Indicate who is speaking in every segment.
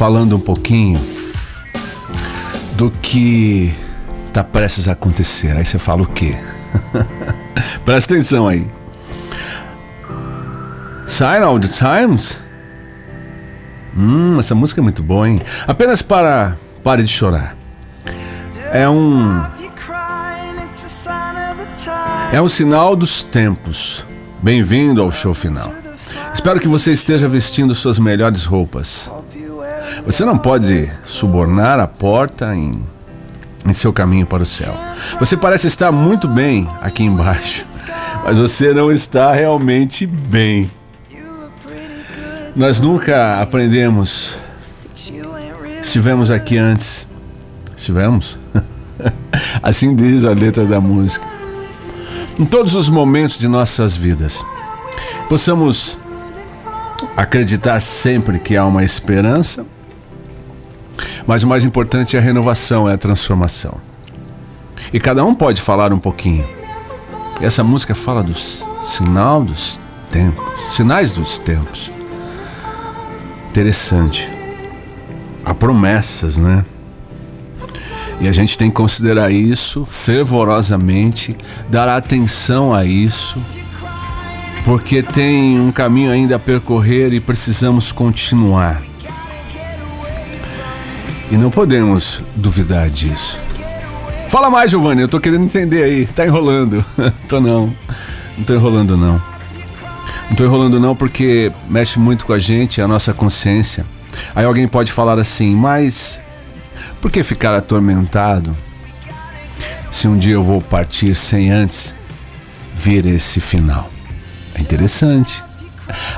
Speaker 1: falando um pouquinho do que tá prestes a acontecer. Aí você fala o quê? Presta atenção aí. Sign of the Times? Hum, essa música é muito boa, hein? Apenas para. Pare de chorar. É um. É um sinal dos tempos. Bem-vindo ao show final. Espero que você esteja vestindo suas melhores roupas. Você não pode subornar a porta em, em seu caminho para o céu. Você parece estar muito bem aqui embaixo, mas você não está realmente bem. Nós nunca aprendemos. Estivemos aqui antes. Estivemos? assim diz a letra da música. Em todos os momentos de nossas vidas, possamos acreditar sempre que há uma esperança, mas o mais importante é a renovação, é a transformação. E cada um pode falar um pouquinho. Essa música fala do sinal dos tempos, sinais dos tempos. Interessante. Há promessas, né? E a gente tem que considerar isso fervorosamente, dar atenção a isso, porque tem um caminho ainda a percorrer e precisamos continuar. E não podemos duvidar disso. Fala mais, Giovanni, eu tô querendo entender aí. Tá enrolando. tô não. Não tô enrolando não. Não tô enrolando não porque mexe muito com a gente, a nossa consciência. Aí alguém pode falar assim, mas por que ficar atormentado se um dia eu vou partir sem antes ver esse final? É interessante.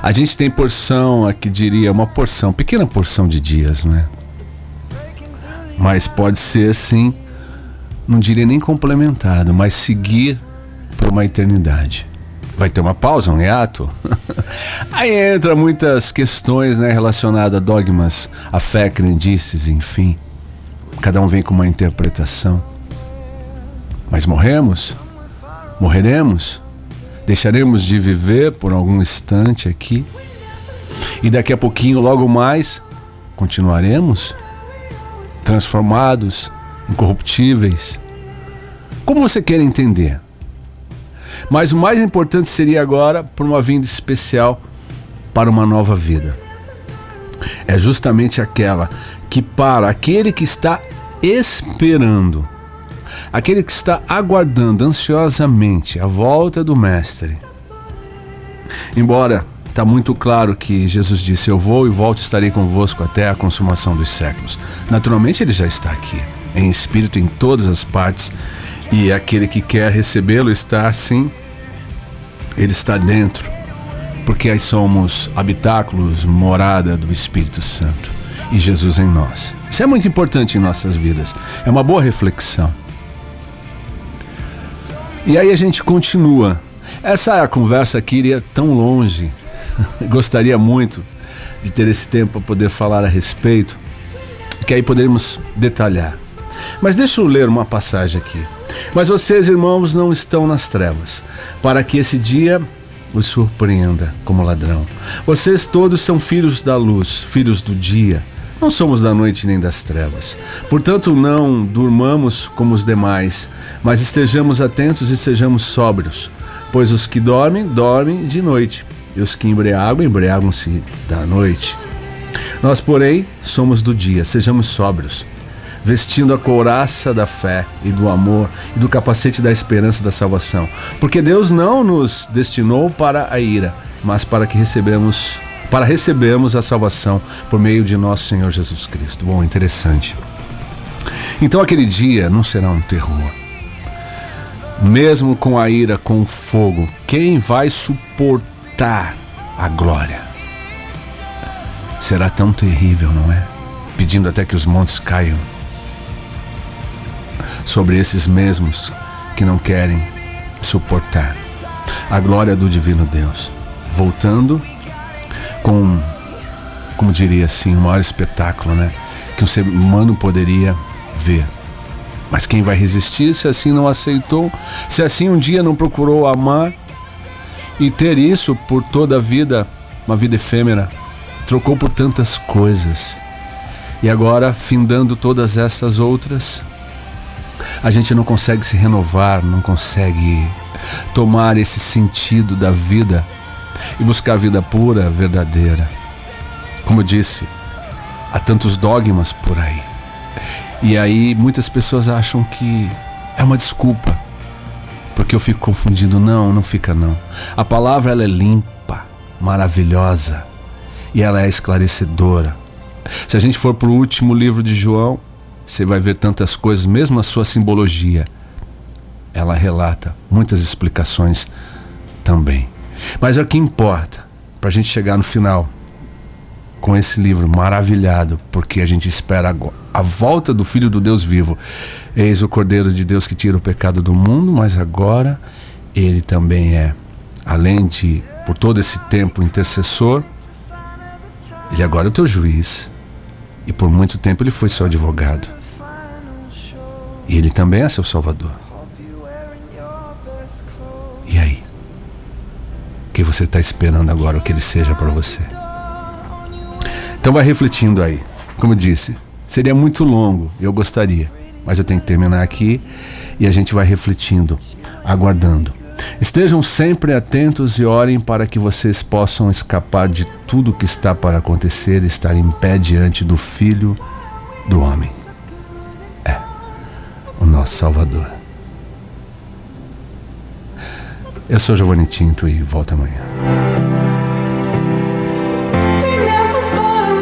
Speaker 1: A gente tem porção, aqui diria, uma porção, pequena porção de dias, não é? Mas pode ser sim, não diria nem complementado, mas seguir por uma eternidade. Vai ter uma pausa, um hiato? Aí entra muitas questões né, relacionadas a dogmas, a fé, crendices, enfim. Cada um vem com uma interpretação. Mas morremos? Morreremos? Deixaremos de viver por algum instante aqui? E daqui a pouquinho, logo mais, continuaremos transformados, incorruptíveis? Como você quer entender? Mas o mais importante seria agora por uma vinda especial para uma nova vida. É justamente aquela que para aquele que está esperando, aquele que está aguardando ansiosamente a volta do Mestre. Embora está muito claro que Jesus disse: Eu vou e volto, estarei convosco até a consumação dos séculos. Naturalmente, ele já está aqui, em espírito em todas as partes, e aquele que quer recebê-lo está sim, ele está dentro, porque aí somos habitáculos, morada do Espírito Santo e Jesus em nós. Isso é muito importante em nossas vidas. É uma boa reflexão. E aí a gente continua. Essa conversa aqui iria tão longe. Gostaria muito de ter esse tempo para poder falar a respeito, que aí poderíamos detalhar. Mas deixa eu ler uma passagem aqui. Mas vocês, irmãos, não estão nas trevas, para que esse dia os surpreenda como ladrão. Vocês todos são filhos da luz, filhos do dia. Não somos da noite nem das trevas. Portanto, não durmamos como os demais, mas estejamos atentos e sejamos sóbrios. Pois os que dormem, dormem de noite, e os que embriagam, embriagam-se da noite. Nós, porém, somos do dia, sejamos sóbrios, vestindo a couraça da fé e do amor e do capacete da esperança da salvação. Porque Deus não nos destinou para a ira, mas para que recebemos para recebermos a salvação por meio de nosso Senhor Jesus Cristo. Bom, interessante. Então aquele dia não será um terror. Mesmo com a ira, com o fogo, quem vai suportar a glória? Será tão terrível, não é? Pedindo até que os montes caiam sobre esses mesmos que não querem suportar a glória do divino Deus. Voltando com, como diria assim, o maior espetáculo, né? Que o ser humano poderia ver. Mas quem vai resistir se assim não aceitou, se assim um dia não procurou amar e ter isso por toda a vida, uma vida efêmera, trocou por tantas coisas. E agora, findando todas essas outras, a gente não consegue se renovar, não consegue tomar esse sentido da vida e buscar a vida pura, verdadeira. Como eu disse, há tantos dogmas por aí. E aí muitas pessoas acham que é uma desculpa. Porque eu fico confundindo. Não, não fica não. A palavra ela é limpa, maravilhosa e ela é esclarecedora. Se a gente for para o último livro de João, você vai ver tantas coisas, mesmo a sua simbologia. Ela relata muitas explicações também. Mas é o que importa para a gente chegar no final com esse livro maravilhado, porque a gente espera a volta do Filho do Deus vivo. Eis o Cordeiro de Deus que tira o pecado do mundo, mas agora ele também é, além de por todo esse tempo intercessor, ele agora é o teu juiz. E por muito tempo ele foi seu advogado. E ele também é seu salvador. E aí? O que você está esperando agora que ele seja para você? Então vai refletindo aí. Como eu disse, seria muito longo, eu gostaria, mas eu tenho que terminar aqui e a gente vai refletindo, aguardando. Estejam sempre atentos e orem para que vocês possam escapar de tudo que está para acontecer e estar em pé diante do Filho do Homem. É, o nosso Salvador. Eu sou Giovanni Tinto e volto amanhã.